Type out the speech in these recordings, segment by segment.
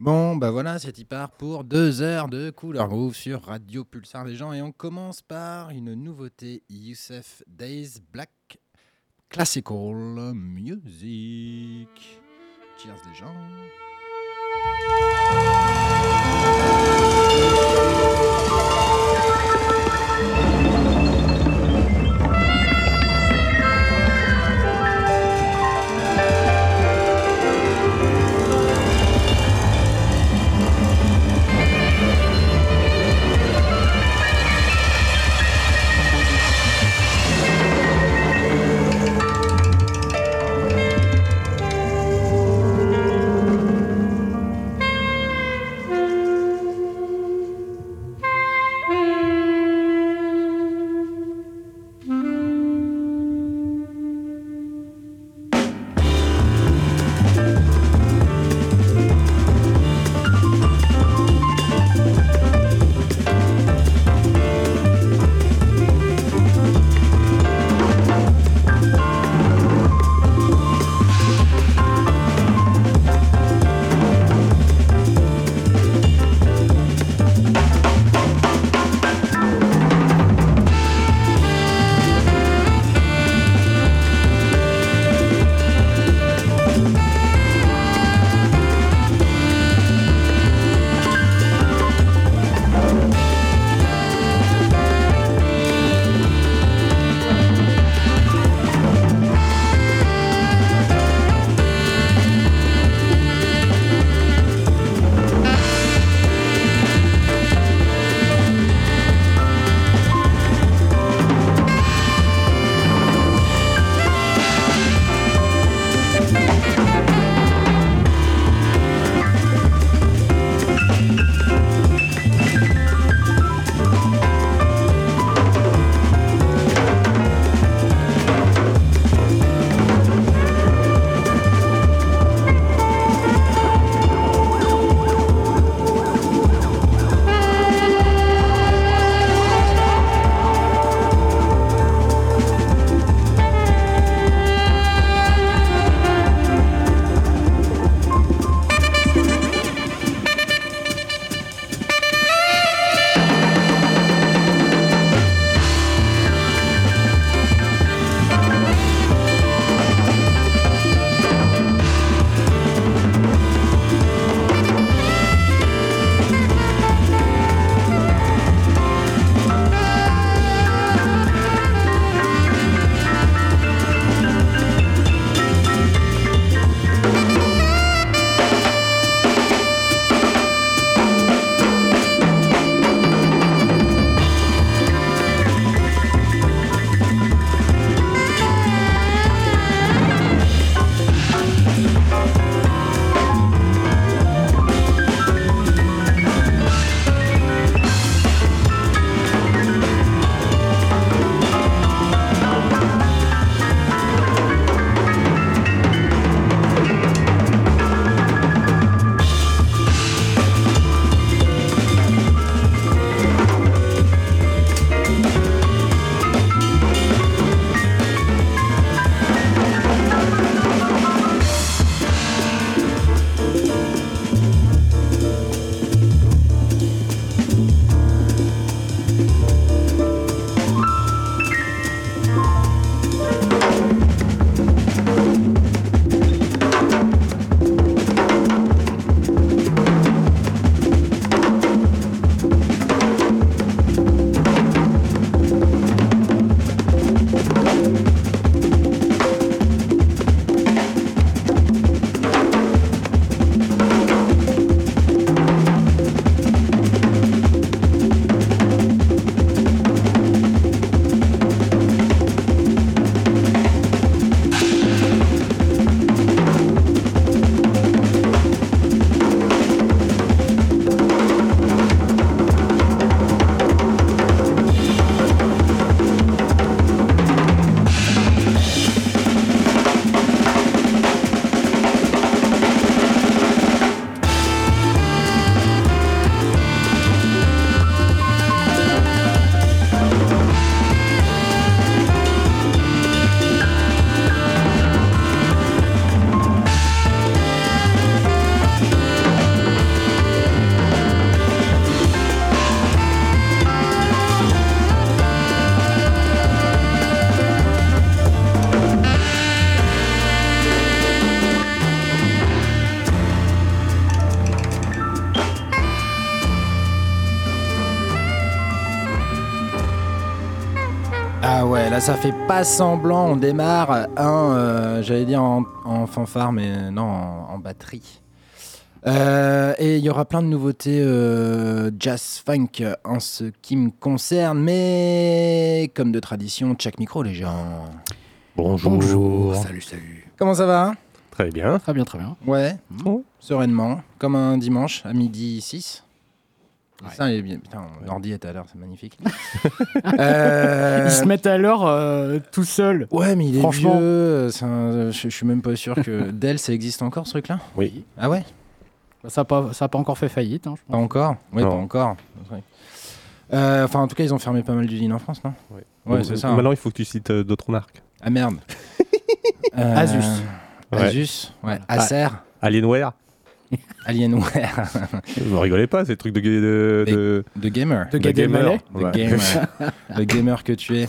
Bon, bah voilà, c'est y part pour deux heures de Couleur Groove sur Radio Pulsar des gens. Et on commence par une nouveauté Youssef Days Black Classical Music. Cheers des gens. Là ça fait pas semblant, on démarre un, euh, j'allais dire en, en fanfare, mais non, en, en batterie. Euh, et il y aura plein de nouveautés euh, jazz funk en ce qui me concerne, mais comme de tradition, check micro les gens. Bonjour. Bonjour. Salut, salut. Comment ça va? Très bien. Très bien, très bien. Ouais, sereinement, comme un dimanche à midi 6. Ouais. Ça, il est bien. Putain, l'ordi est à l'heure, c'est magnifique. Euh, Ils se mettent à l'heure euh, tout seuls. Ouais, mais il est Franchement. vieux. un- je, suis même pas sûr que Dell, ça existe encore ce truc-là? Oui. Ah ouais? Ça n'a pas, ça a pas encore fait faillite. hein, je Pas pense. encore? Oui, pas encore. Euh, Enfin, en tout cas, ils ont fermé pas mal d'usines en France, non? Ouais. Ouais, c'est ça. hein. Maintenant, il faut que tu cites euh, d'autres marques. Ah merde. Euh, Asus. Ouais. Asus, ouais. Acer, Alienware. Alienware, Vous rigolez pas, c'est le truc de, de, de, de gamer. De Ouais. gamer. le gamer que tu es.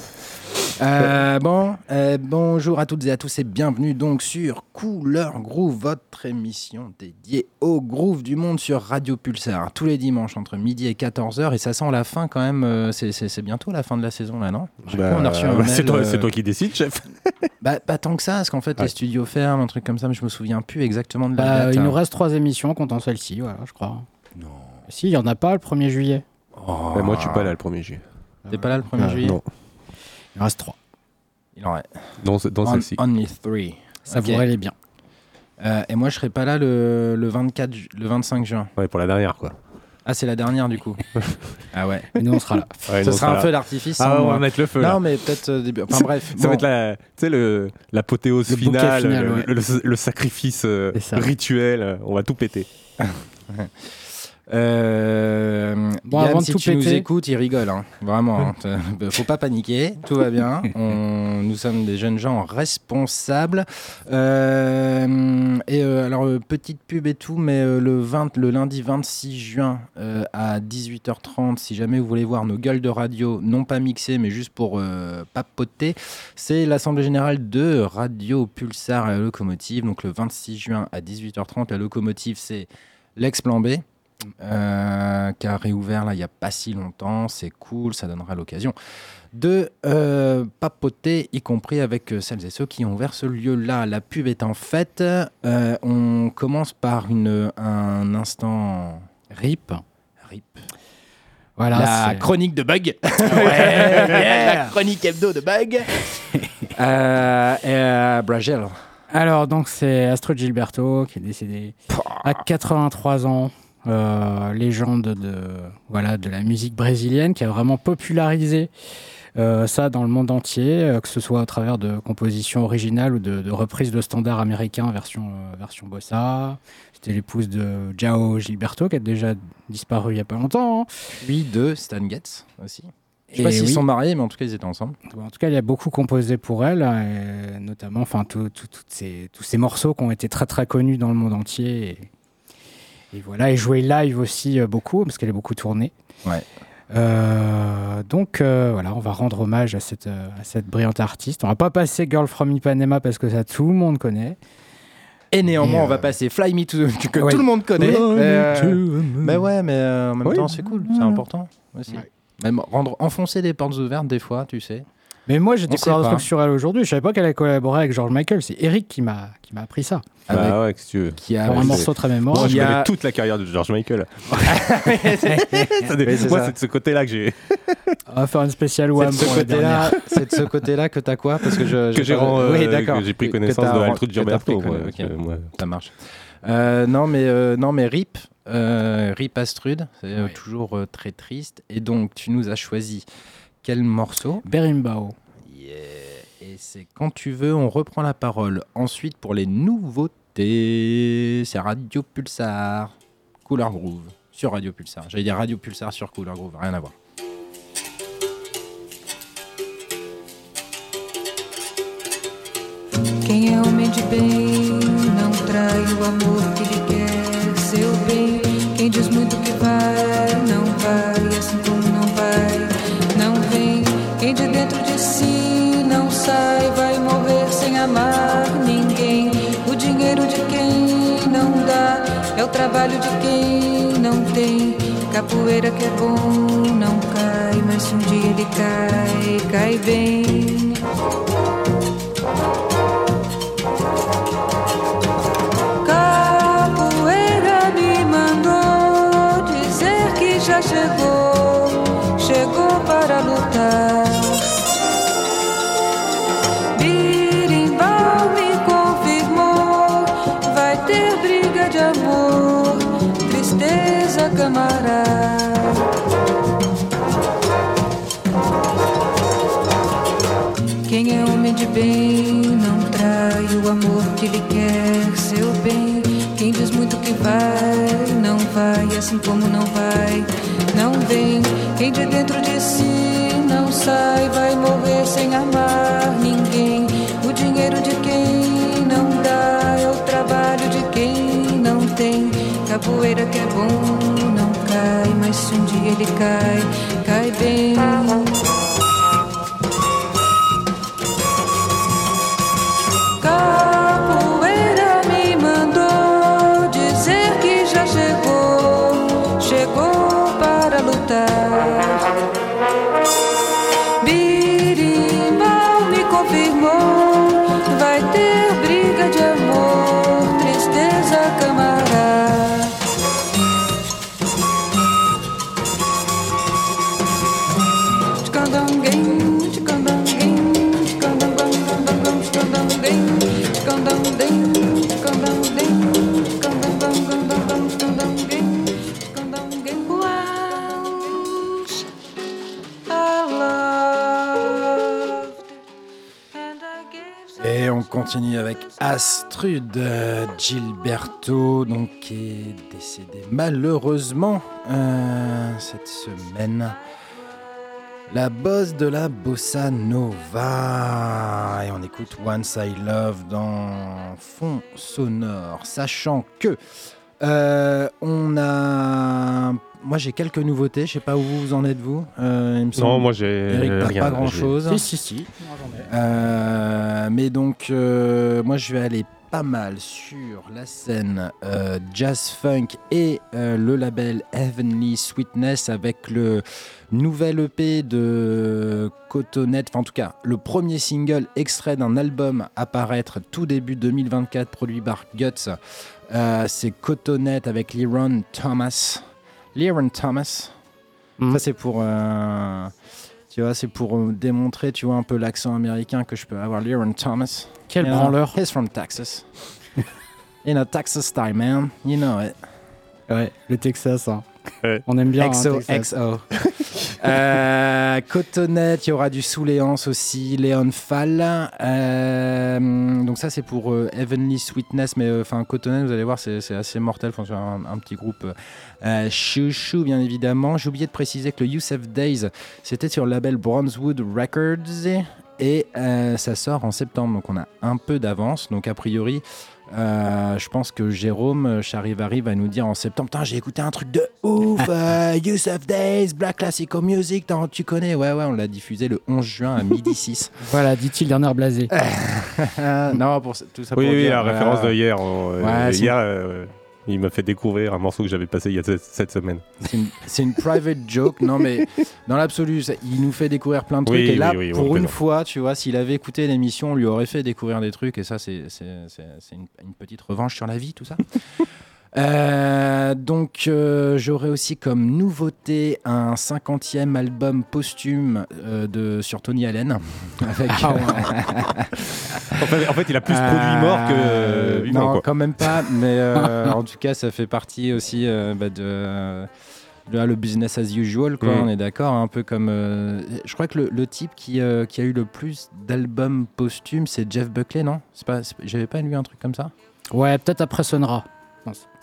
Euh, bon, euh, bonjour à toutes et à tous et bienvenue donc sur Couleur Groove, votre émission dédiée au groove du monde sur Radio Pulsar, tous les dimanches entre midi et 14h et ça sent la fin quand même, euh, c'est- c'est c'est bientôt la fin de la saison là, non? Je sais Bah, pas, on a reçu un bah, mail, c'est toi, euh, qui décides, chef. bah, pas tant que ça, parce qu'en fait Ouais. les studios ferment, un truc comme ça, mais je me souviens plus exactement de la Bah, date. il nous reste trois émissions comptant celle-ci, voilà, je crois. Non. Si, il n'y en a pas le 1er juillet. Oh. Ouais, moi, je suis pas là le 1er juillet. T'es pas là le 1er Euh, juillet? Non, Il en reste trois. Il en reste. dans, ce- dans On- celle-ci. only three. Ça Ok. pourrait les bien. Euh, et moi, je serai pas là le, le 24, ju- le 25 juin. Ouais, pour la dernière, quoi. Ah, c'est la dernière du coup. ah ouais. Et nous, on sera là. Ouais, Ce non, sera un feu d'artifice. Ah, sans on moi. va mettre le feu, Non, là. mais peut-être euh, début. Enfin bref. Ça bon. va être la, tu sais, le, l'apothéose Le bouquet finale, final, le, ouais. le- le sacrifice euh, C'est ça. rituel. euh, On va tout péter. Euh, Bon, Yann, avant de si tout tu nous écoutes, il rigole. hein. Vraiment. hein. Faut pas paniquer. Tout va bien. On- nous sommes des jeunes gens responsables. Euh, et euh, alors, petite pub et tout, mais le, 20, le lundi 26 juin à 18h30, si jamais vous voulez voir nos gueules de radio, non pas mixées, mais juste pour papoter, c'est l'Assemblée Générale de Radio Pulsar à la locomotive. Donc le 26 juin à 18h30, la locomotive, c'est l'ex-plan B. euh, qui a réouvert là il n'y a pas si longtemps, c'est cool, ça donnera l'occasion de euh, papoter, y compris avec euh, celles et ceux qui ont ouvert ce lieu-là. La pub est en fait, euh, on commence par une, un instant RIP. rip. Voilà. la chronique de bug. Ouais, yeah. La chronique hebdo de bug. euh, et, euh, Bragel. Alors, donc, c'est Astrid Gilberto qui est décédé à 83 ans. Euh, légende de, voilà, de la musique brésilienne qui a vraiment popularisé euh, ça dans le monde entier, euh, que ce soit à travers de compositions originales ou de, de reprises de standards américains version, euh, version bossa. C'était l'épouse de Jao Gilberto qui a déjà disparu il n'y a pas longtemps. hein. Puis de Stan Getz aussi. Je sais Et pas s'ils oui. sont mariés, mais en tout cas, ils étaient ensemble. En tout cas, il a beaucoup composé pour elle, et notamment enfin, tout- ces- tous ces morceaux qui ont été très très connus dans le monde entier. Et, et voilà, et joué live aussi euh, beaucoup, parce qu'elle a beaucoup tourné. Ouais. Euh, donc euh, voilà, on va rendre hommage à cette, euh, à cette brillante artiste. On va pas passer Girl from Ipanema parce que ça tout le monde connaît. Et néanmoins, Et, on va passer Fly Me to the... que Ouais. tout le monde connaît. Mais ouais, mais en même Oui. temps, c'est cool, c'est important aussi. Ouais. Même rendre enfoncer des portes ouvertes des fois, tu sais. Mais moi, j'ai découvert truc sur elle aujourd'hui. Je savais pas qu'elle a collaboré avec George Michael. C'est Eric qui m'a qui m'a appris ça. Avec- Bah ouais, qu'est-ce que tu veux. qui a un c'est- morceau très mémorable. Moi, je a- connais toute la carrière de George Michael. Ça dé- Oui, c'est Moi, c'est de ce côté-là que j'ai On va faire une spéciale C'est Wham de ce côté-là, c'est de ce côté-là que t'as quoi? Parce que je, que j'ai pas- ren- oui, euh, d'accord. j'ai pris connaissance de t'as- Altrud que t'as Gilberto. moi- Ça marche. Euh, non, mais euh, non, mais Rip, euh, Rip Astrud, c'est euh, Ouais. toujours euh, très triste. Et donc, tu nous as choisi quel morceau? Berimbau. Et c'est quand tu veux, on reprend la parole. Ensuite, pour les nouveautés, c'est Radio Pulsar, Couleur Groove sur Radio Pulsar. J'allais dire Radio Pulsar sur Couleur Groove, rien à voir. Amar ninguém. O dinheiro de quem não dá é o trabalho de quem não tem. Capoeira que é bom, não cai, mas se um dia ele cai, cai bem. Capoeira me mandou dizer que já chegou, chegou para lutar. Bem não trai o amor que lhe quer seu bem. Quem diz muito que vai, não vai, assim como não vai, não vem. Quem de dentro de si não sai, vai morrer sem amar ninguém. O dinheiro de quem não dá é o trabalho de quem não tem. Capoeira que é bom não cai, mas se um dia ele cai, cai bem. Avec Astrud euh, Gilberto, donc qui est décédé malheureusement euh, cette semaine. La boss de la bossa nova. Et on écoute Once I Love dans fond sonore, sachant que euh, on a. Moi j'ai quelques nouveautés, je sais pas où vous en êtes vous. Euh, il me Non, moi j'ai rien. pas grand chose. Si, si, si. Euh, mais donc, euh, moi, je vais aller pas mal sur la scène euh, jazz funk et euh, le label Heavenly Sweetness avec le nouvel EP de Cotonette, enfin en tout cas le premier single extrait d'un album à paraître tout début 2024 produit par Guts. Euh, c'est Cotonette avec Liron Thomas. Liron Thomas. Mhm. Ça c'est pour euh, tu vois, c'est pour euh, démontrer, tu vois, un peu l'accent américain que je peux avoir. Liron Thomas. Quel branleur. He's from Texas. you know, Texas style, man. You know it. Ouais, le Texas. hein. Ouais. On aime bien. hein, XO, Texas. XO. Euh, il y aura du Sous-Léance aussi, Léon Fall. Euh, donc ça c'est pour euh, Heavenly Sweetness, mais euh, enfin Cotonnette, vous allez voir, c'est c'est assez mortel. Enfin, c'est un, un petit groupe euh, chouchou, bien évidemment. J'ai oublié de préciser que le Youssef Days, c'était sur le label Bronzewood Records et euh, ça sort en septembre, donc on a un peu d'avance. Donc a priori, euh, je pense que Jérôme euh, Charivari va nous dire en septembre Putain, j'ai écouté un truc de ouf, euh, Youssef Days, Black Classical Music, t'en- tu connais Ouais, ouais, on l'a diffusé le 11 juin à midi 6. Voilà, dit-il d'un air blasé. non, pour, tout ça Oui, pour oui, dire, la référence de hier. euh, Ouais, hier, euh, il m'a fait découvrir un morceau que j'avais passé il y a cette, semaine. C'est une, une private joke. Non, mais dans l'absolu, il nous fait découvrir plein de trucs. Oui, et là, oui, oui, on pour une fois, tu vois, s'il avait écouté l'émission, on lui aurait fait découvrir des trucs. Et ça, c'est une petite revanche sur la vie, tout ça. Euh, donc, euh, j'aurai aussi comme nouveauté un 50e album posthume euh, de, sur Tony Allen. Avec, Ah En fait, en fait, il a plus produit mort que Euh, vivant. non, quoi. quand même pas. Mais euh, en tout cas, ça fait partie aussi euh, bah, de. Là, le business as usual, quoi, Mm. on est d'accord, un peu comme. euh, je crois que le, le type qui, euh, qui a eu le plus d'albums posthumes, c'est Jeff Buckley, non? C'est pas, c'est- J'avais pas lu un truc comme ça? Ouais, peut-être après Sonra.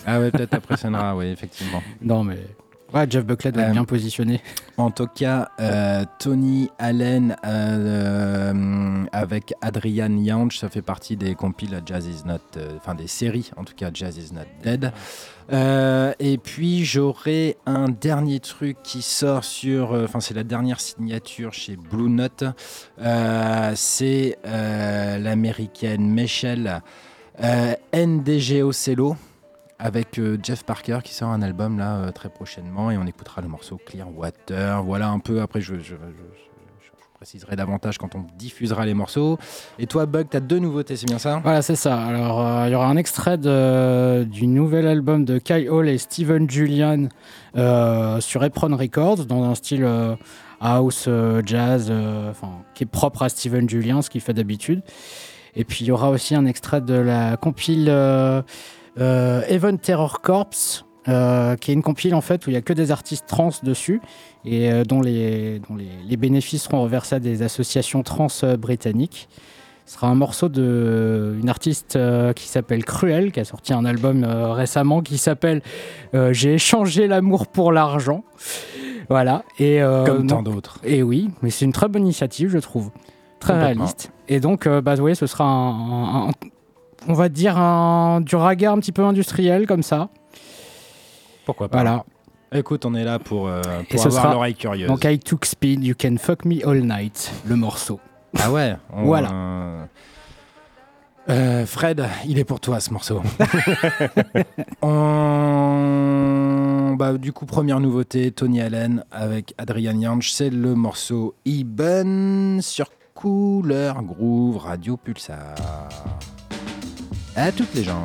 Ah ouais, peut-être après Senra, oui, effectivement. Non, mais. Ouais, Jeff Buckley doit être Euh, bien positionné. En tout cas, euh, Tony Allen euh, avec Adrian Younge, ça fait partie des compiles Jazz is Not, enfin des séries en tout cas Jazz is Not Dead. Et puis j'aurai un dernier truc qui sort sur, enfin c'est la dernière signature chez Blue Note, c'est l'américaine Michelle euh, NDGO Cello avec euh, Jeff Parker qui sort un album là euh, très prochainement et on écoutera le morceau Clearwater. Voilà un peu, après je, préciserai davantage quand on diffusera les morceaux. Et toi Bug, tu as deux nouveautés, c'est bien ça? Voilà, c'est ça. Alors, euh, il y aura un extrait du nouvel album de Kai Hall et Steven Julian sur Epron Records, dans un style house, jazz, qui est propre à Steven Julian, ce qu'il fait d'habitude. Et puis, il y aura aussi un extrait de la compile Even Terror Corps, euh, qui est une compile en fait où il y a que des artistes trans dessus et euh, dont, les, dont les, les bénéfices seront reversés à des associations trans euh, britanniques. Ce sera un morceau de une artiste euh, qui s'appelle Cruel, qui a sorti un album euh, récemment qui s'appelle euh, J'ai échangé l'amour pour l'argent. Voilà. Et, euh, Comme tant d'autres. et oui, mais c'est une très bonne initiative, je trouve. Très réaliste. Et donc, euh, bah, oui, ce sera un, un- un- on va dire un, du raga un petit peu industriel, comme ça. Pourquoi pas Voilà. Écoute, on est là pour, euh, pour avoir l'oreille curieuse. Donc, I Took Speed, You Can Fuck Me All Night, le morceau. Ah ouais on- Voilà. euh, euh, Fred, il est pour toi ce morceau. On- bah, du coup, première nouveauté, Tony Allen avec Adrian Yanch, c'est le morceau Eben sur Couleur Groove Radio Pulsar. À toutes les gens.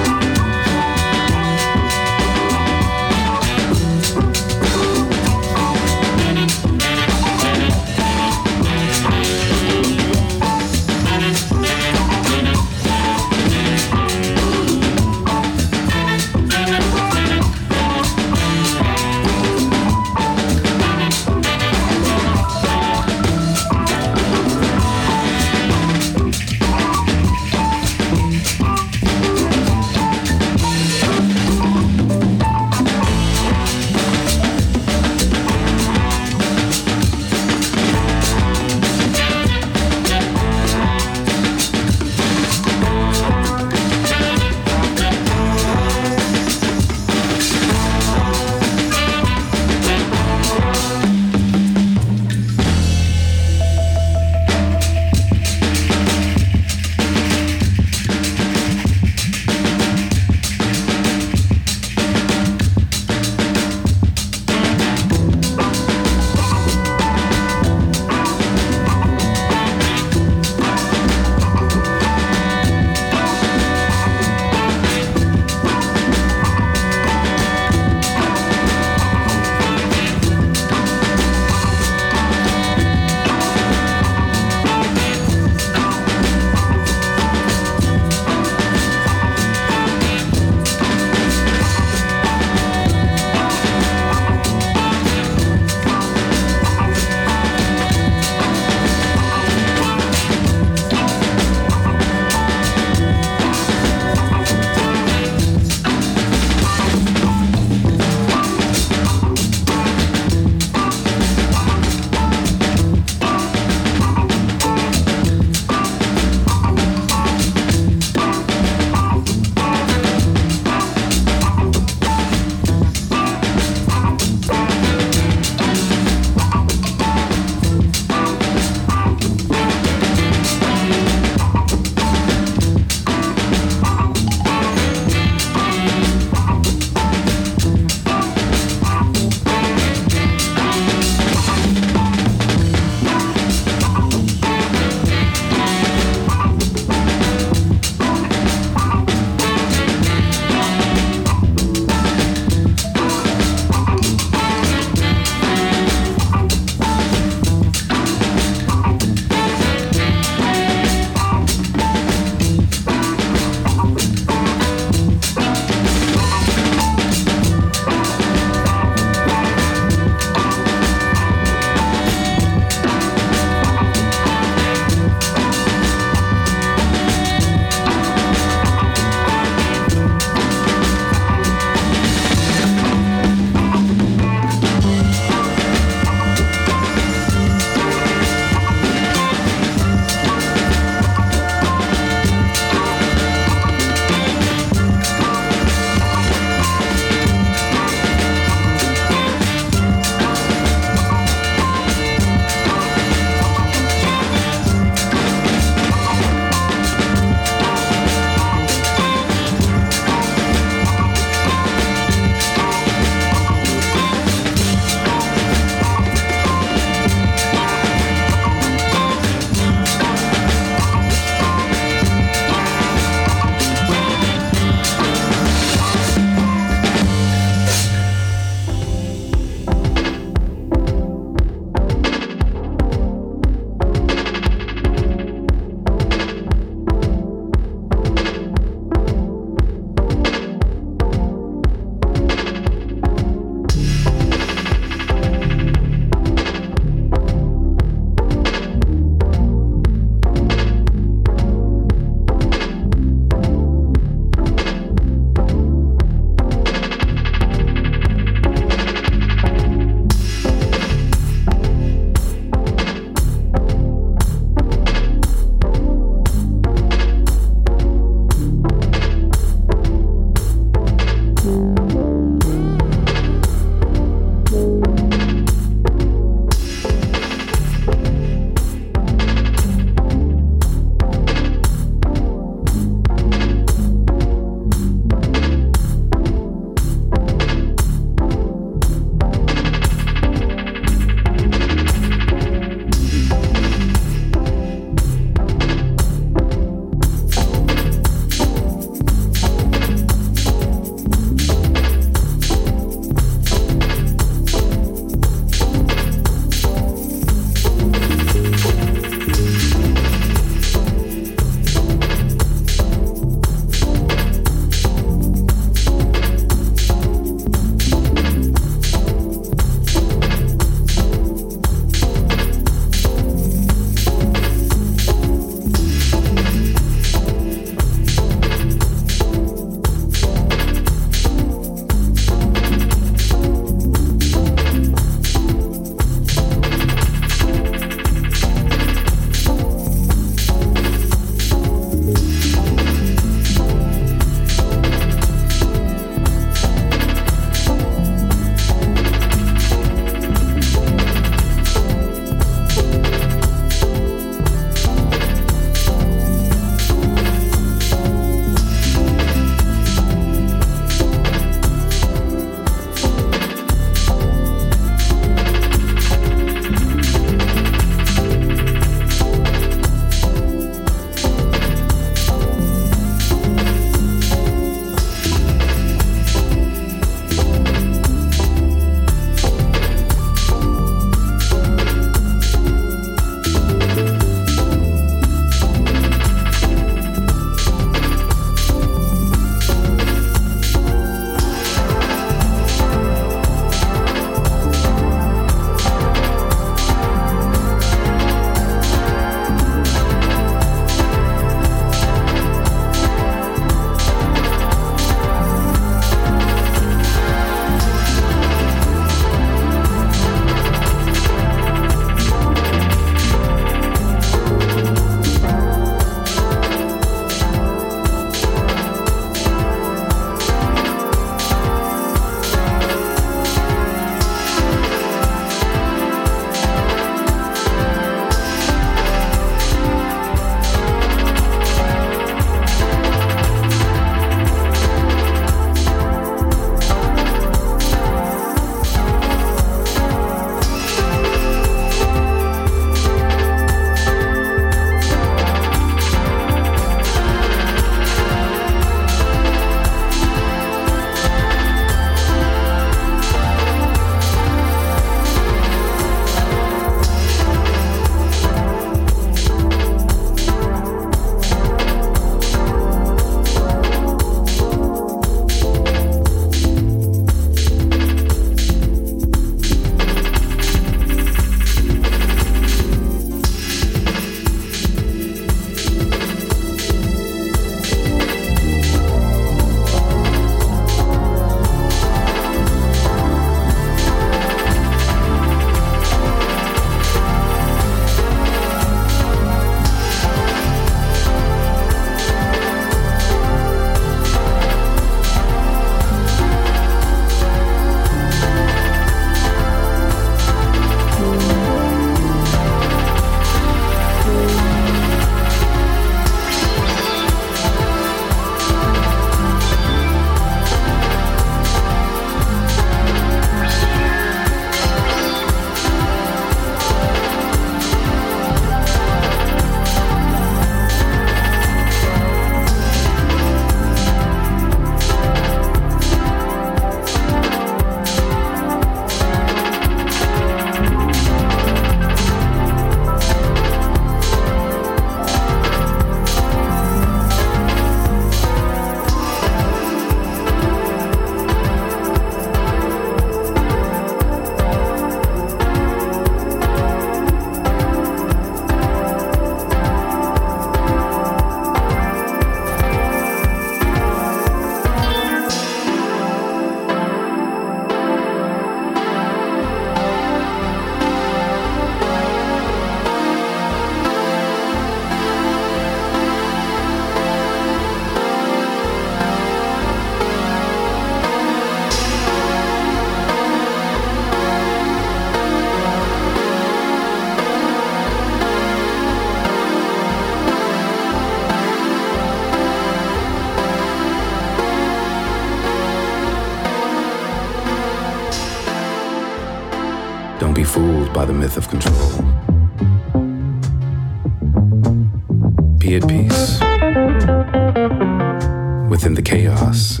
within the chaos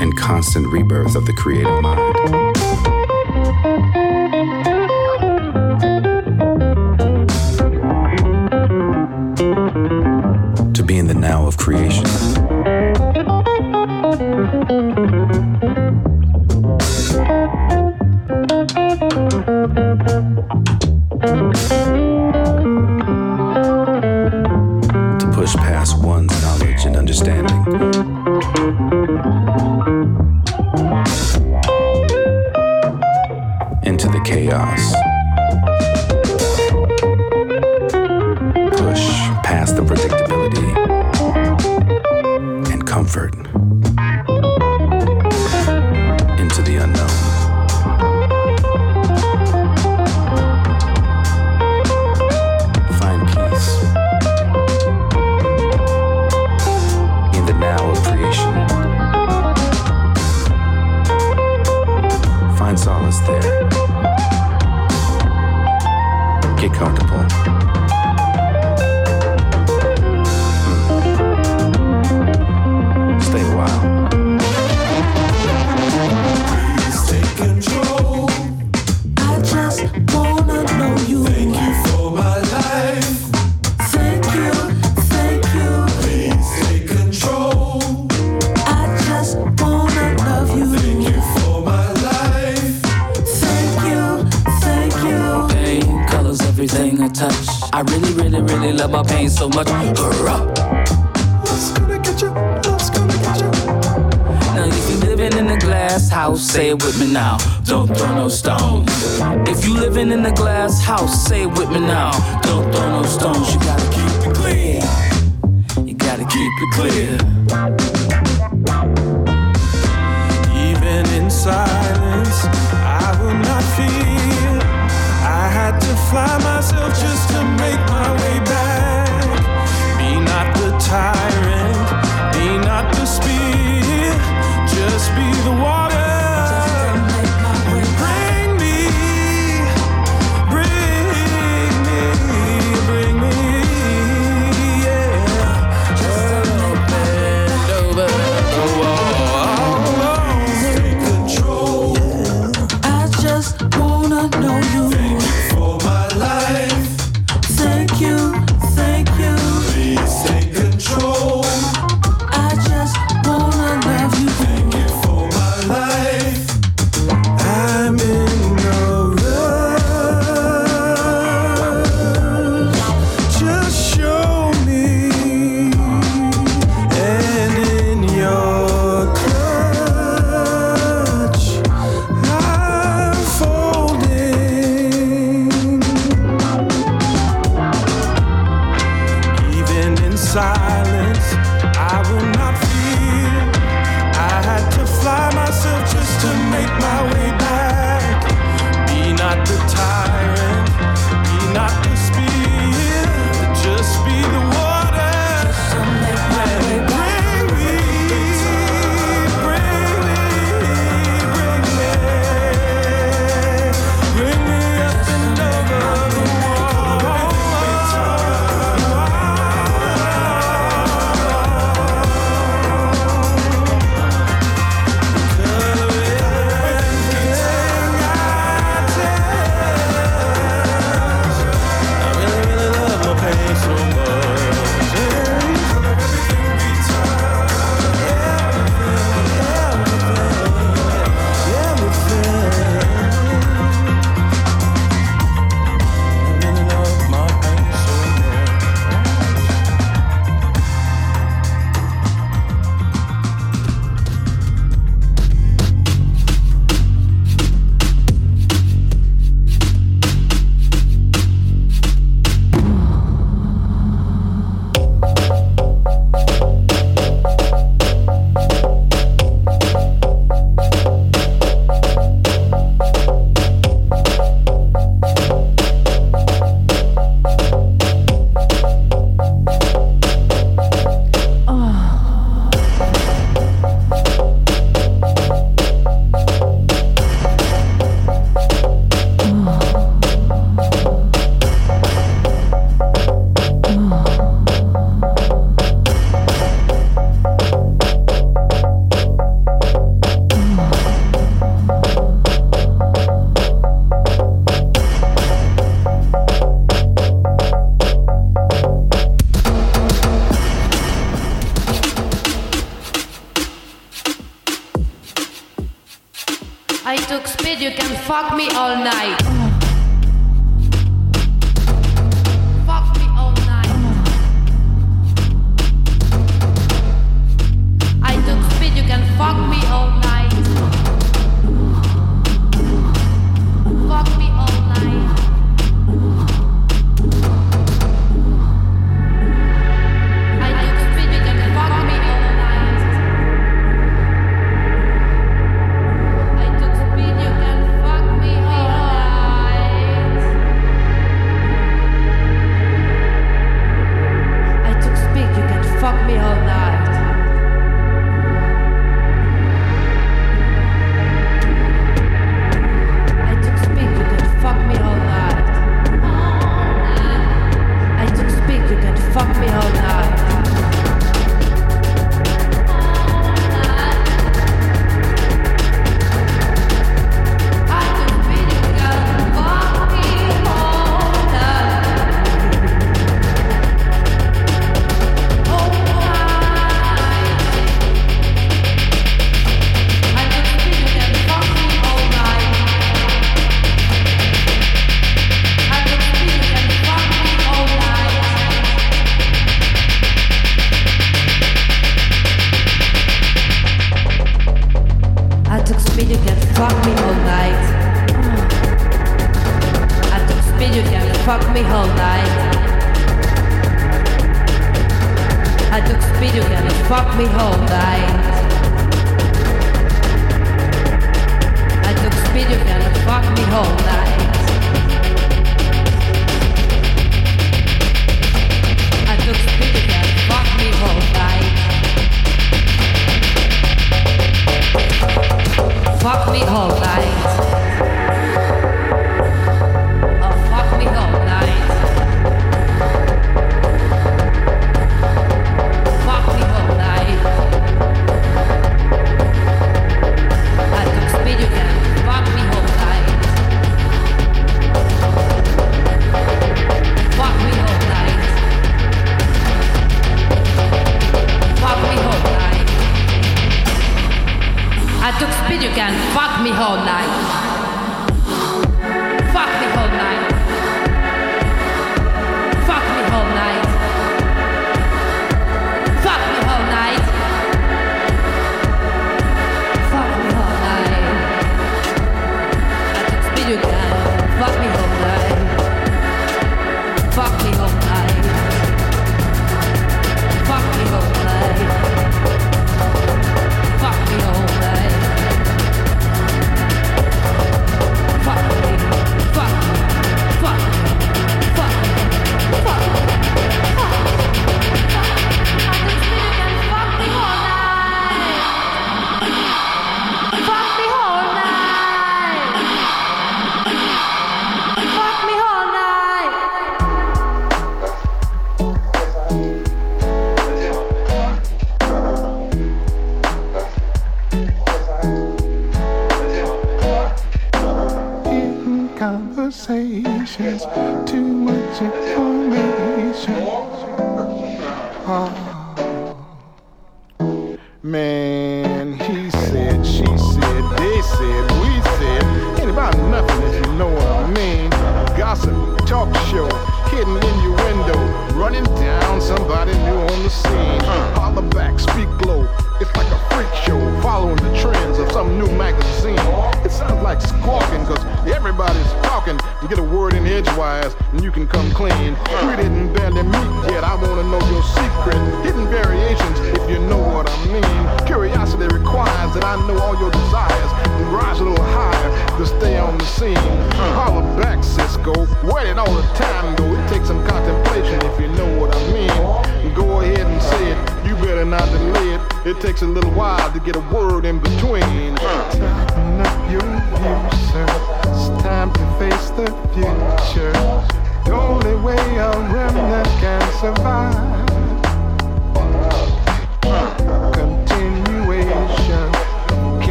and constant rebirth of the creative mind.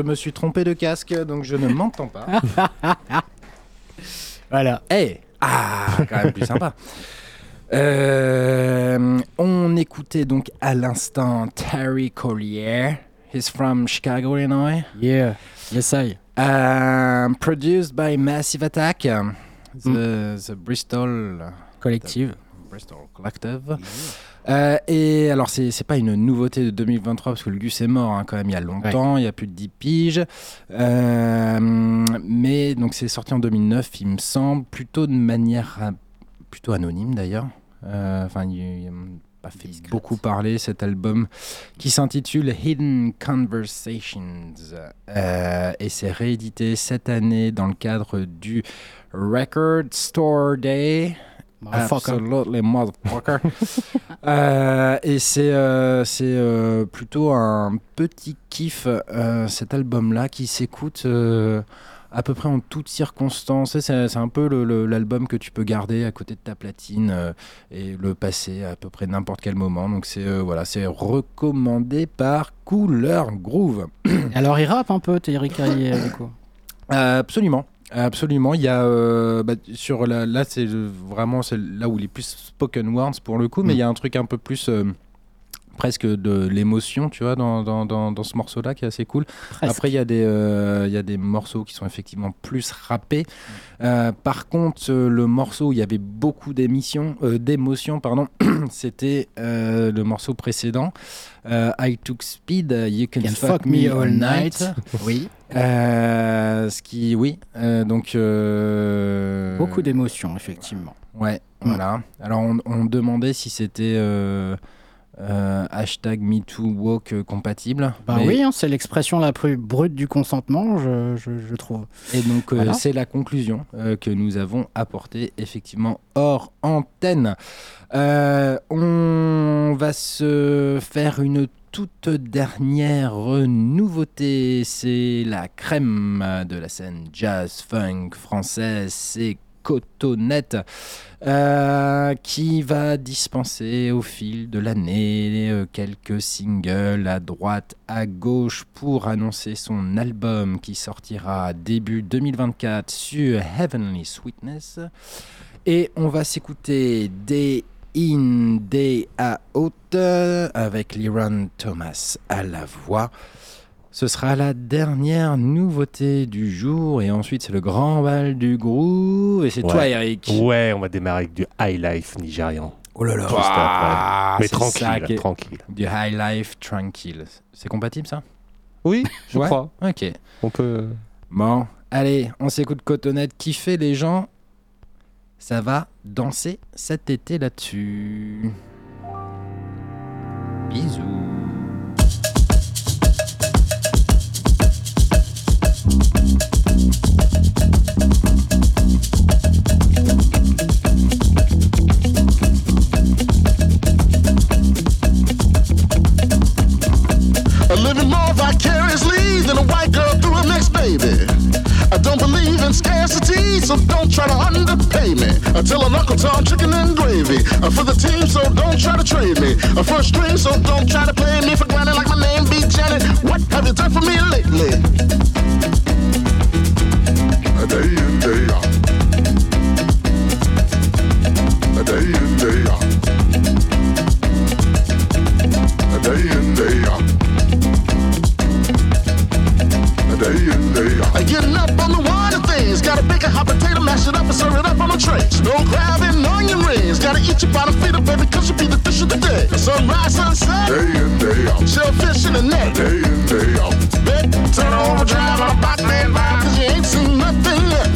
Je me suis trompé de casque, donc je ne m'entends pas. Voilà. Eh Ah, quand même plus sympa. Euh, on écoutait donc à l'instant Terry Collier. He's from Chicago, Illinois. Yeah. Yes, I. Um, produced by Massive Attack, the, the Bristol Collective. Bristol Collective. Euh, et alors, c'est c'est pas une nouveauté de 2023 parce que le Gus est mort hein, quand même il y a longtemps, il y a plus de 10 piges. Euh, mais donc, c'est sorti en 2009, il me semble, plutôt de manière euh, plutôt anonyme d'ailleurs. Euh, Enfin, il n'a pas fait Discrète. beaucoup parler cet album qui s'intitule Hidden Conversations Euh, et c'est réédité cette année dans le cadre du Record Store Day. Absolutely motherfucker. Euh, et c'est euh, c'est euh, plutôt un petit kiff euh, cet album-là qui s'écoute euh, à peu près en toutes circonstances. C'est c'est un peu l'album que tu peux garder à côté de ta platine euh, et le passer à peu près n'importe quel moment. Donc c'est euh, voilà, c'est recommandé par Couleur Groove. Alors, il rappe un peu, Thierry Carrier, du coup. Euh, absolument. Absolument, il y a euh, bah, sur la, là c'est vraiment c'est là où il est plus spoken words pour le coup, mais Mm. il y a un truc un peu plus euh, presque de l'émotion, tu vois, dans, dans, dans, dans ce morceau-là qui est assez cool. Presque. Après, il y, a des, euh, y a des morceaux qui sont effectivement plus rappés. Euh, par contre, euh, le morceau où il y avait beaucoup d'émissions, euh, d'émotions, pardon, c'était le morceau précédent. I took speed, you can, Can fuck me all night. Oui. Ce qui, oui, donc. Beaucoup d'émotions, effectivement. Ouais, Mm. voilà. Alors, on, on demandait si c'était euh, hashtag MeTooWalk euh, compatible. Bah Mais- oui, hein, c'est l'expression la plus brute du consentement, je, je, je trouve. Et donc, euh, c'est la conclusion euh, que nous avons apportée effectivement hors antenne. On va se faire une toute dernière nouveauté. C'est la crème de la scène jazz funk française. C'est Cotonnette euh, qui va dispenser au fil de l'année euh, quelques singles à droite, à gauche pour annoncer son album qui sortira début 2024 sur Heavenly Sweetness. Et on va s'écouter Day In, Day Out avec Liron Thomas à la voix. Ce sera la dernière nouveauté du jour et ensuite c'est le grand bal du groove et c'est toi. Eric. Ouais, on va démarrer avec du high life nigérian. Oh là là. Juste après. Mais tranquille, tranquille. Du high life tranquille. C'est compatible ça? Oui, je Ouais. crois. Ok. On peut. Bon, allez, on s'écoute Cotonnette kiffer les gens? Ça va danser cet été là-dessus. Bisous. So don't try to underpay me. I tell an Uncle Tom chicken and gravy. For the team, so don't try to trade me. A first string, so don't try to play me for granted like my name be Janet. What have you done for me lately? A day in, day out. Serve it up on a tray. Snow crab and onion rings. Gotta eat your bottom feeder, baby, cause you be the fish of the day. Sunrise, sunset. Day in, day out. Shellfish in the net. Day in, day out. Bet, turn overdrive on a back man vibe, cause you ain't seen nothing yet.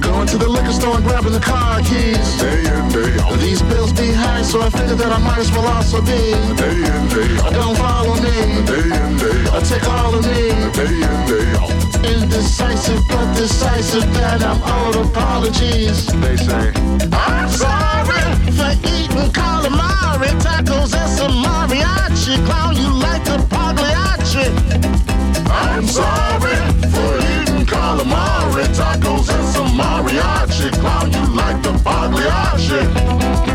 Going to the liquor store and grabbing the car keys. Day in, day out. These bills be high, so I figured that I might as well also be. Day in, day out. Don't follow me. Day in, day out. Take all of me. Day in, day out. Indecisive but decisive that I'm out apologies. They say I'm sorry for eating calamari, tacos and some mariachi. Clown you like the Pagliacci. I'm sorry for eating calamari, tacos and some mariachi. Clown you like the Pagliacci.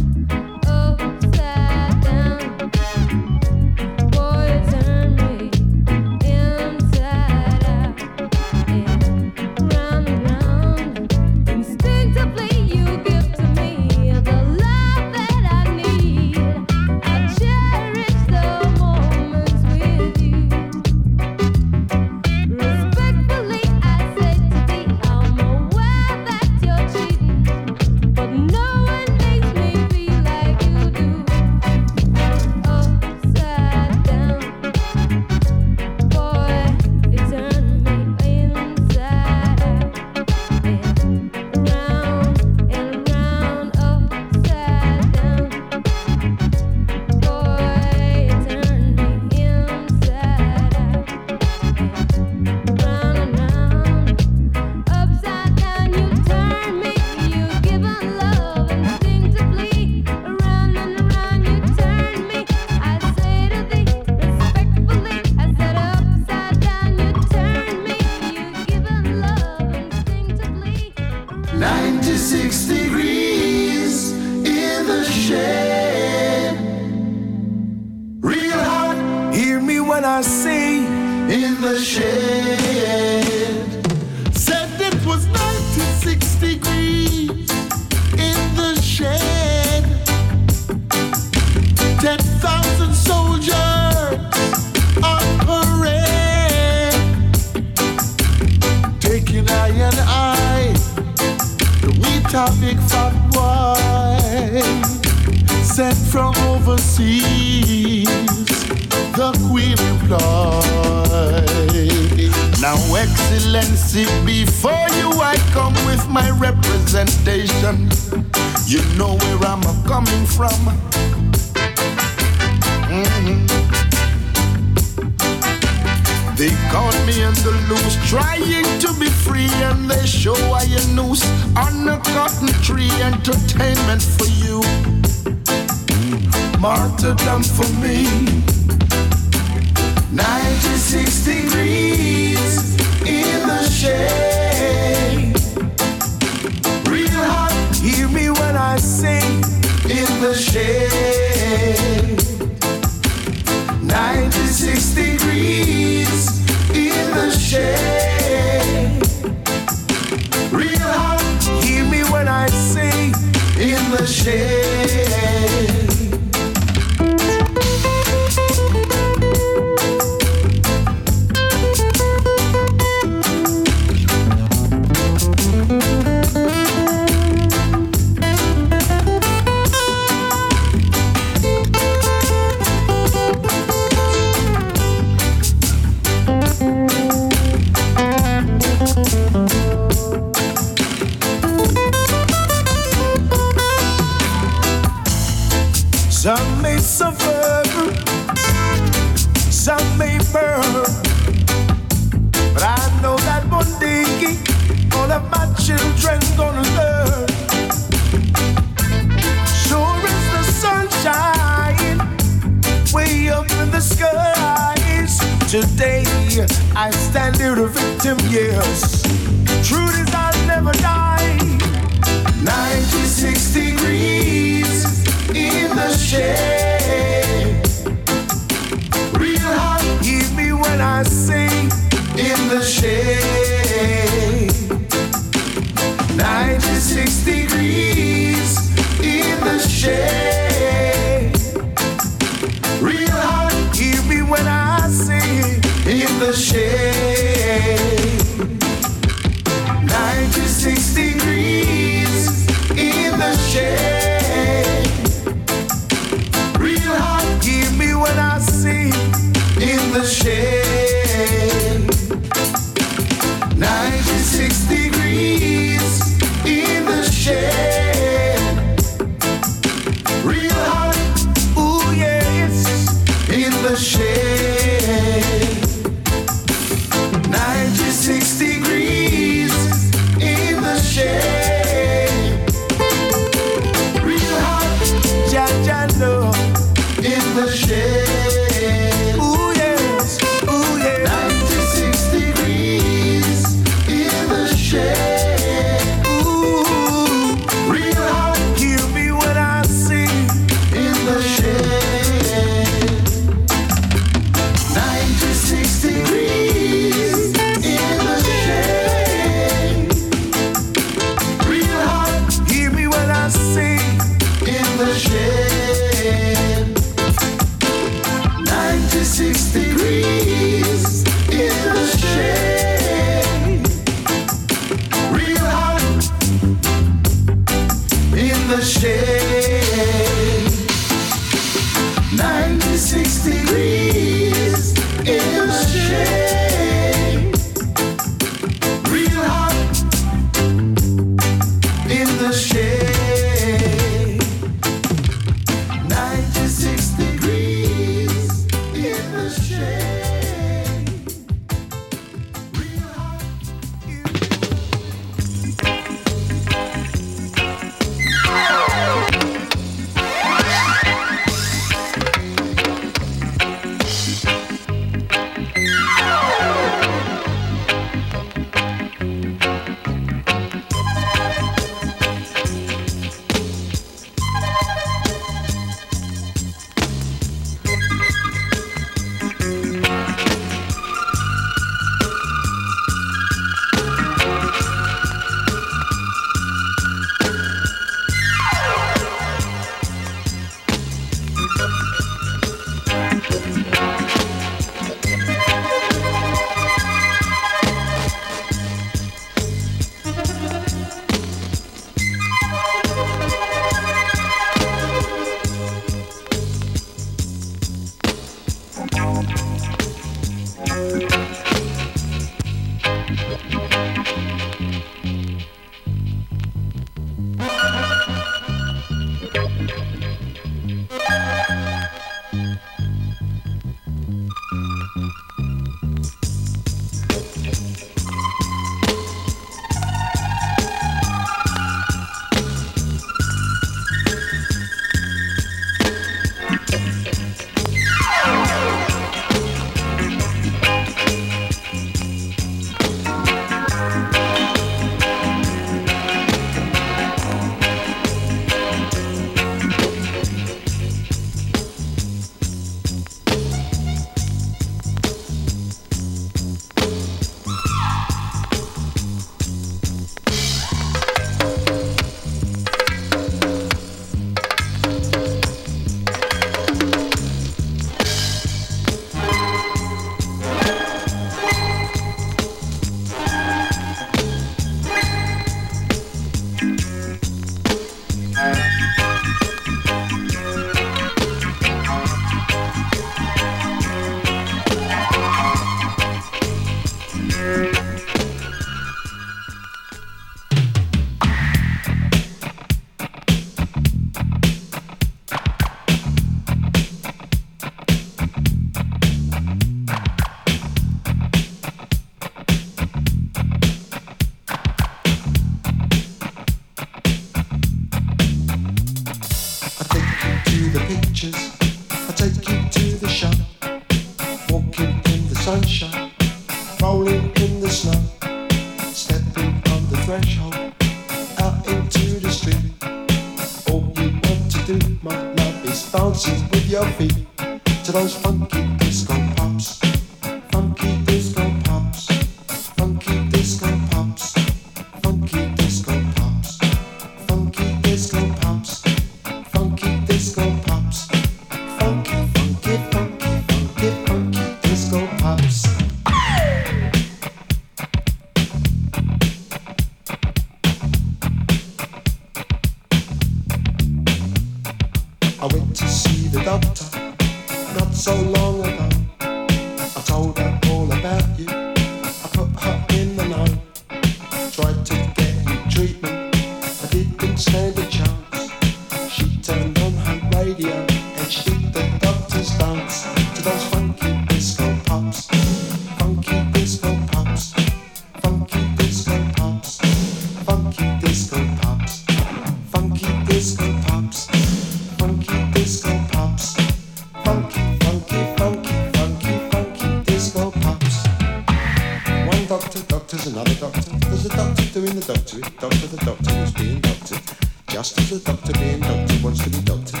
Just as the doctor being doctored wants to be doctored.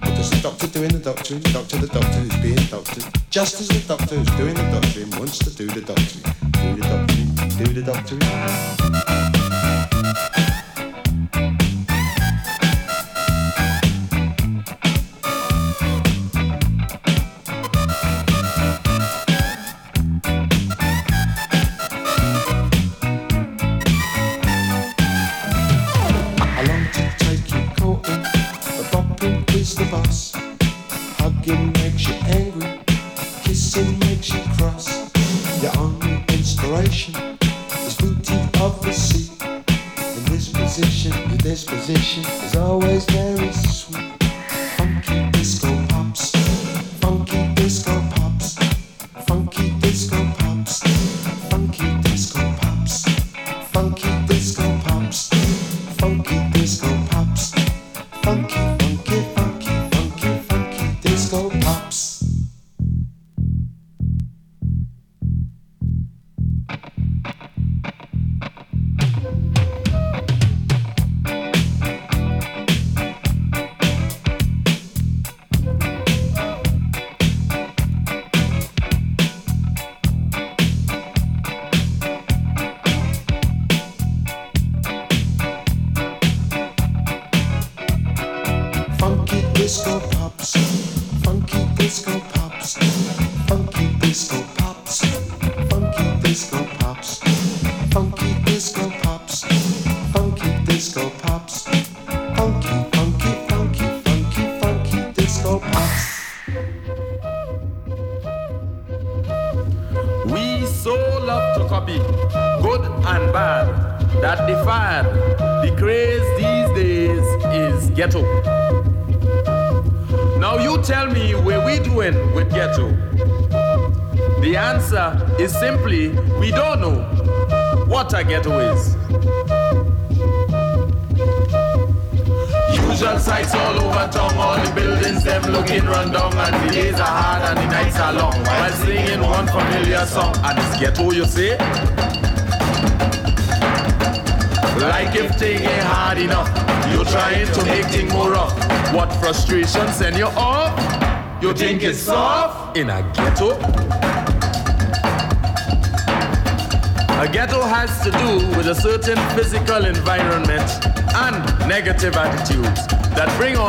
But there's a doctor doing the doctoring. Doctor, the doctor who's being doctored. Just as the doctor who's doing the doctoring wants to do the doctoring. Do the doctoring. Do the doctoring.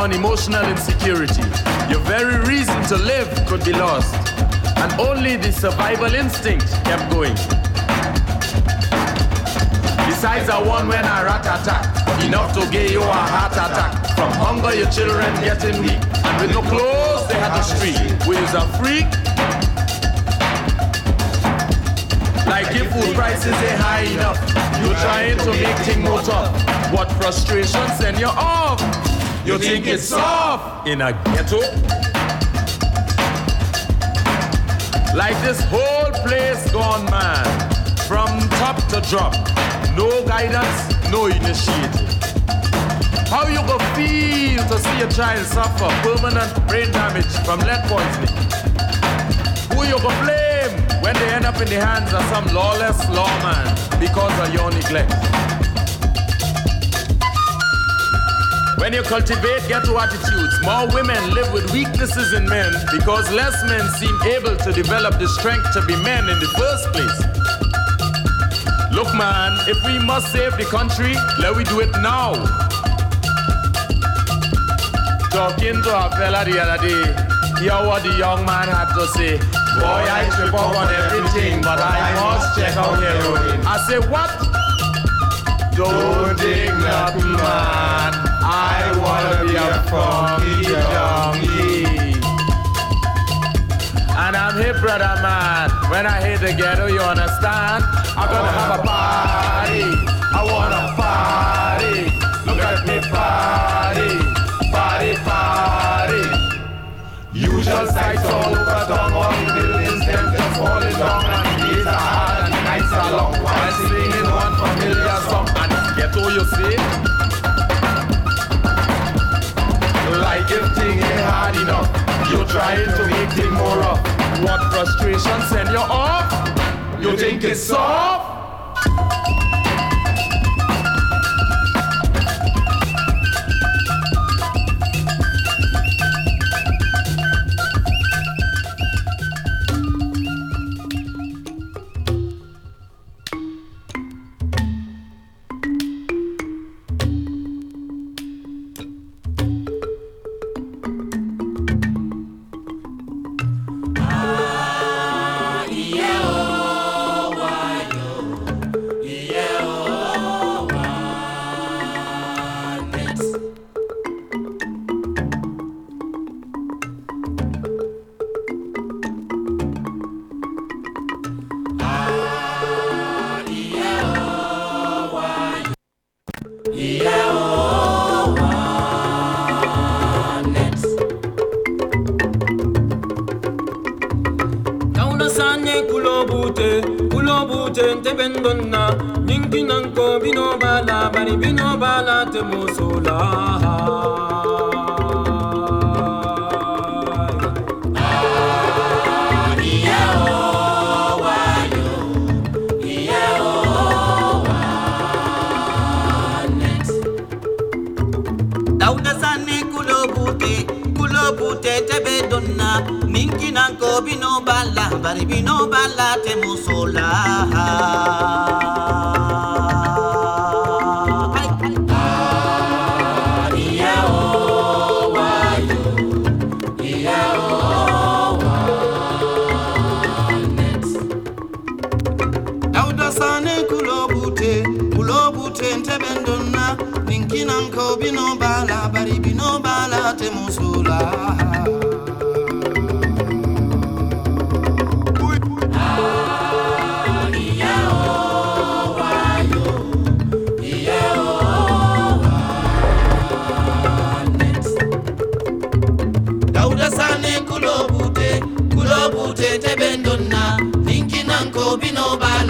On emotional insecurity. Your very reason to live could be lost, and only the survival instinct kept going. Besides the one when a rat attack, enough to give you a heart attack. From hunger, your children getting weak, and with no clothes, they had the street. Who is a freak? Like if food prices ain't high enough, you're trying to make things more tough. What frustration send you off? You think it's soft in a ghetto? Like this whole place gone mad, from top to drop. No guidance, no initiative. How you go feel to see a child suffer permanent brain damage from lead poisoning? Who you go blame when they end up in the hands of some lawless lawman because of your neglect. When you cultivate ghetto attitudes, more women live with weaknesses in men because less men seem able to develop the strength to be men in the first place. Look, man, if we must save the country, let we do it now. Talking to a fella the other day, hear what the young man had to say. Boy, I trip up on everything, but I must check out heroin. I say, what? Don't think nothing, man. I wanna be a funky junkie. And I'm here, brother man. When I hit the ghetto, you understand? I'm gonna have a party. I wanna party. Look at me party. Party, party. Usual sights all over town. All the buildings, them just falling down. And days are hard and nights are long. While singing one familiar song. And ghetto, you see? Like ain't hard enough, you're trying to make things more rough. What frustration send you off? You think it's soft? sane kulo bute kulo bute tebe ndonna ninkinanko binoba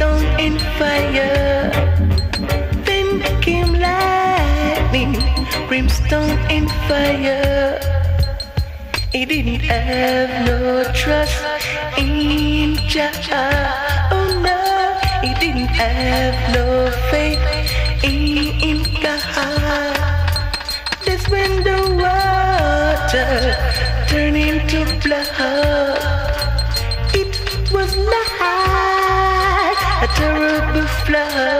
stone fire. Then came lightning, brimstone in fire. He didn't have no trust in Jah. Oh no, he didn't have no faith in God. That's when the water turned into blood. fleurs.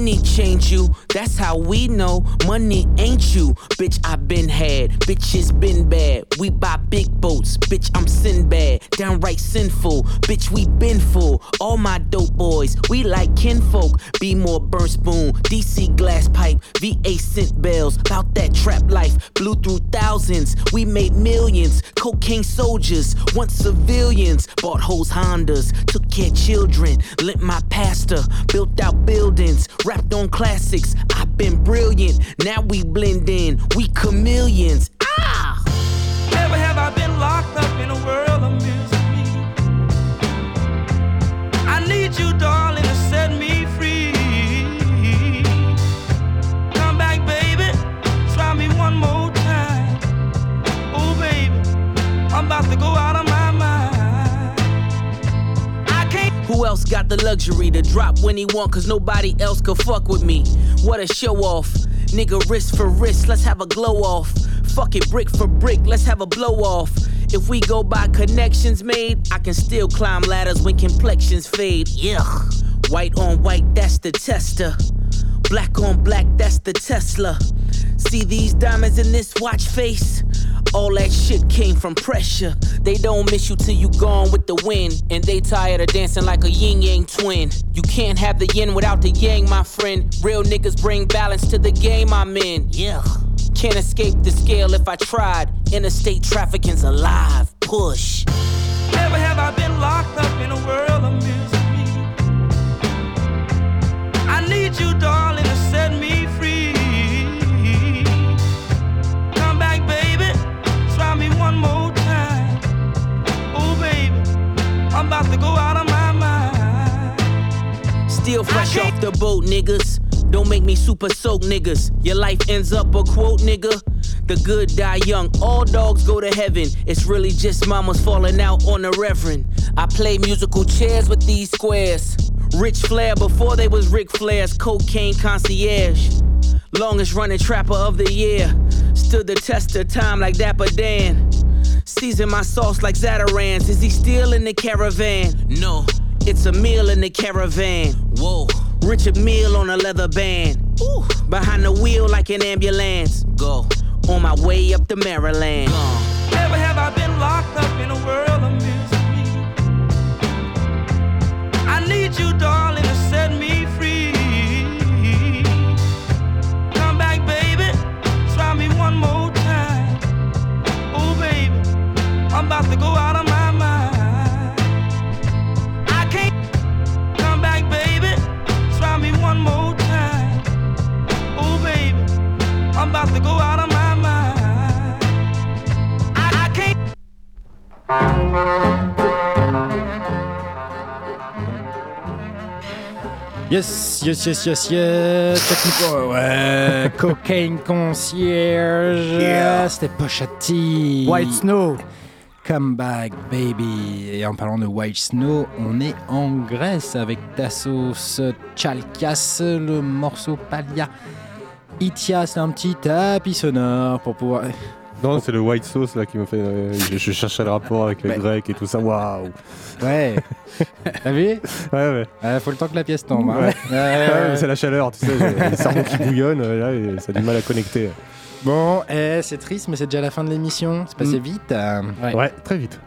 money change you. That's how we know money ain't you. Bitch, I been had. Bitch, it's been bad. We buy big boats. Bitch, I'm sin bad. Downright sinful. Bitch, we been full. All my dope boys, we like kinfolk. Be more burn spoon. DC glass pipe. VA scent bells. About that trap life. Blew through thousands. We made millions. Cocaine soldiers. Once civilians. Bought hoes Hondas. Took care children. Lent my pastor. Built out buildings. Rapped on classics. I've been brilliant. Now we blend in. We chameleons. Luxury to drop when he want? Cause nobody else could fuck with me. What a show off. Nigga, wrist for wrist, let's have a glow off. Fuck it, brick for brick, let's have a blow off. If we go by connections made, I can still climb ladders when complexions fade. Yeah. White on white, that's the tester. Black on black, that's the Tesla. See these diamonds in this watch face? All that shit came from pressure. They don't miss you till you gone with the wind. And they tired of dancing like a yin yang twin. You can't have the yin without the yang, my friend. Real niggas bring balance to the game I'm in. Yeah. Can't escape the scale if I tried. Interstate trafficking's alive. Push. Never have I been locked up in a world of misery. I need you, darling, go out of my mind. Still fresh off the boat, niggas. Don't make me super soak, niggas. Your life ends up a quote, nigga. The good die young, all dogs go to heaven. It's really just mamas falling out on the reverend. I play musical chairs with these squares. Rich Flair before they was Ric Flair's cocaine concierge. Longest running trapper of the year. Stood the test of time like Dapper Dan. Season my sauce like Zatarans. Is he still in the caravan? No, it's a meal in the caravan. Whoa, Richard Mille on a leather band. Ooh, behind the wheel like an ambulance. Go on my way up to Maryland. Never have I been locked up in a world of misery. I need you, darling, about to go out of my mind. I can't. Come back, baby. Try me one more time. Oh, baby. I'm about to go out of my mind. I, I can't. Yes, yes, yes, yes, yes. Technico, ouais. Cocaine concierge. Yeah. C'était Pochati. White Snow. Come back, baby. Et en parlant de White Snow, on est en Grèce avec Tassos Chalkias, le morceau Palia. Itia, c'est un petit tapis sonore pour pouvoir. Non, c'est le white sauce là qui me fait. euh, je, je cherchais le rapport avec les Ouais. Grecs et tout ça. Waouh! Ouais. T'as vu Ouais, ouais. Faut le temps que la pièce tombe. hein. Ouais. Ouais, ouais, c'est la chaleur, tu sais, le cerveau qui bouillonne, euh, là, et ça a du mal à connecter. Bon, eh, c'est triste, mais c'est déjà la fin de l'émission. C'est passé Mm. vite. euh. Ouais. très vite.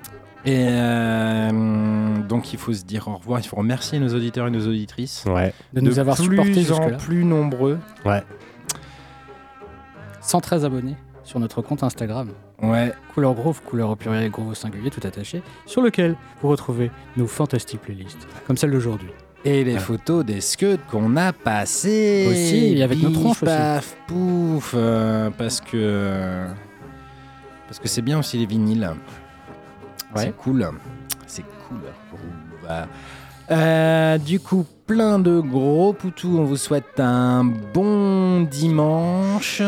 Et euh, donc il faut se dire au revoir, il faut remercier nos auditeurs et nos auditrices. Ouais. De nous avoir plus supportés en plus nombreux. Ouais. 113 abonnés sur notre compte Instagram. Ouais. Couleur Groove, couleur au pluriel, Groove au singulier, tout attaché, sur lequel vous retrouvez nos fantastiques playlists, comme celle d'aujourd'hui. Et les photos des scuds qu'on a passés. Aussi, avec nos Bif, tronches aussi. paf, pouf, euh, parce que parce que c'est bien aussi les vinyles. Ouais. C'est cool. C'est cool. Euh, du coup, plein de gros poutous. On vous souhaite un bon dimanche.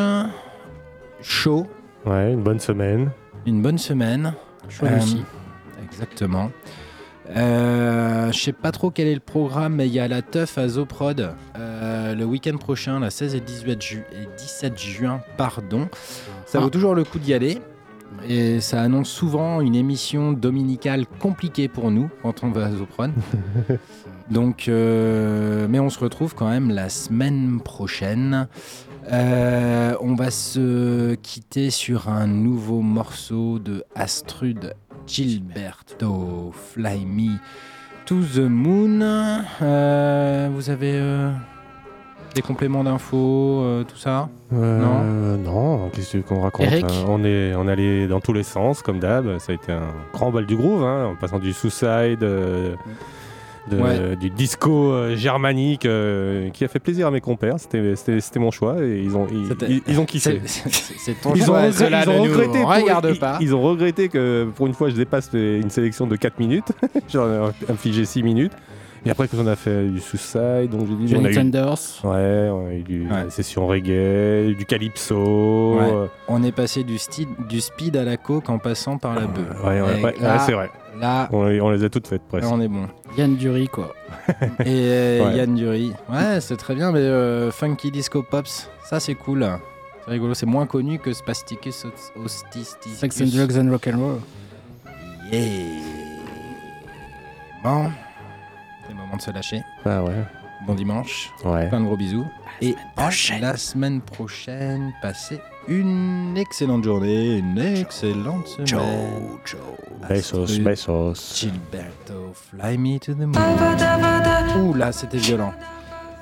Chaud. Ouais, une bonne semaine. Une bonne semaine. Chaud Euh, aussi. Exactement. Euh, je sais pas trop quel est le programme, mais il y a la teuf à Zoprod euh, le week-end prochain, la 16 et 18 ju- et 17 juin, pardon. Ça vaut toujours le coup d'y aller. Et ça annonce souvent une émission dominicale compliquée pour nous quand on va à Zoprod. Donc, euh, mais on se retrouve quand même la semaine prochaine. Euh, on va se quitter sur un nouveau morceau de Astrud Gilberto, Fly Me to the Moon. Euh, vous avez euh, des compléments d'infos, euh, tout ça Euh, non, qu'est-ce qu'on raconte Eric hein on, est, on est allé dans tous les sens, comme d'hab. Ça a été un grand bal du groove, hein, en passant du Suicide, euh, de- Ouais. du disco euh, germanique, euh, qui a fait plaisir à mes compères. C'était- mon choix et ils ont, ils, ils- ils ont kiffé. C'est- ton Ils ont, choix, regret- cela ils ont regretté pour- regarde ils- pas. ils ont regretté que pour une fois je dépasse une sélection de 4 minutes. J'en ai infligé 6 minutes. Et après, qu'on a fait du Suicide, donc j'ai dit. Johnny eu-. Ouais, on a eu du, session reggae, du calypso. Ouais. euh, On est passé du, speed à la coke en passant par la bœuf. Ouais, ouais, là- c'est vrai. Là, On, les- on les a toutes faites presque. là, on est bon. Yann Dury, quoi. Et euh, Ouais. Yann Dury. Ouais, c'est très bien, mais euh, Funky Disco Pops, ça c'est cool. C'est rigolo, c'est moins connu que Spasticus Hostisticus. Sex and Drugs and Rock'n'Roll. Yeah. Bon, de se lâcher. Ah ouais. Bon dimanche. Ouais. Plein de gros bisous. Et à la semaine prochaine, passez une excellente journée, une excellente semaine. Ciao, Besos, Astrid besos. Gilberto, fly me to the moon. Ouh là, c'était violent.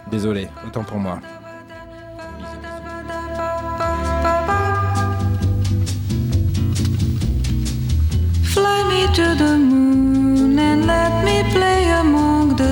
Désolé, autant pour moi. Fly me to the moon and let me play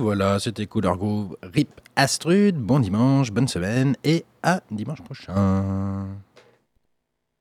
Voilà, c'était Couleur Groove. Rip Astrud, bon dimanche, bonne semaine et à dimanche prochain.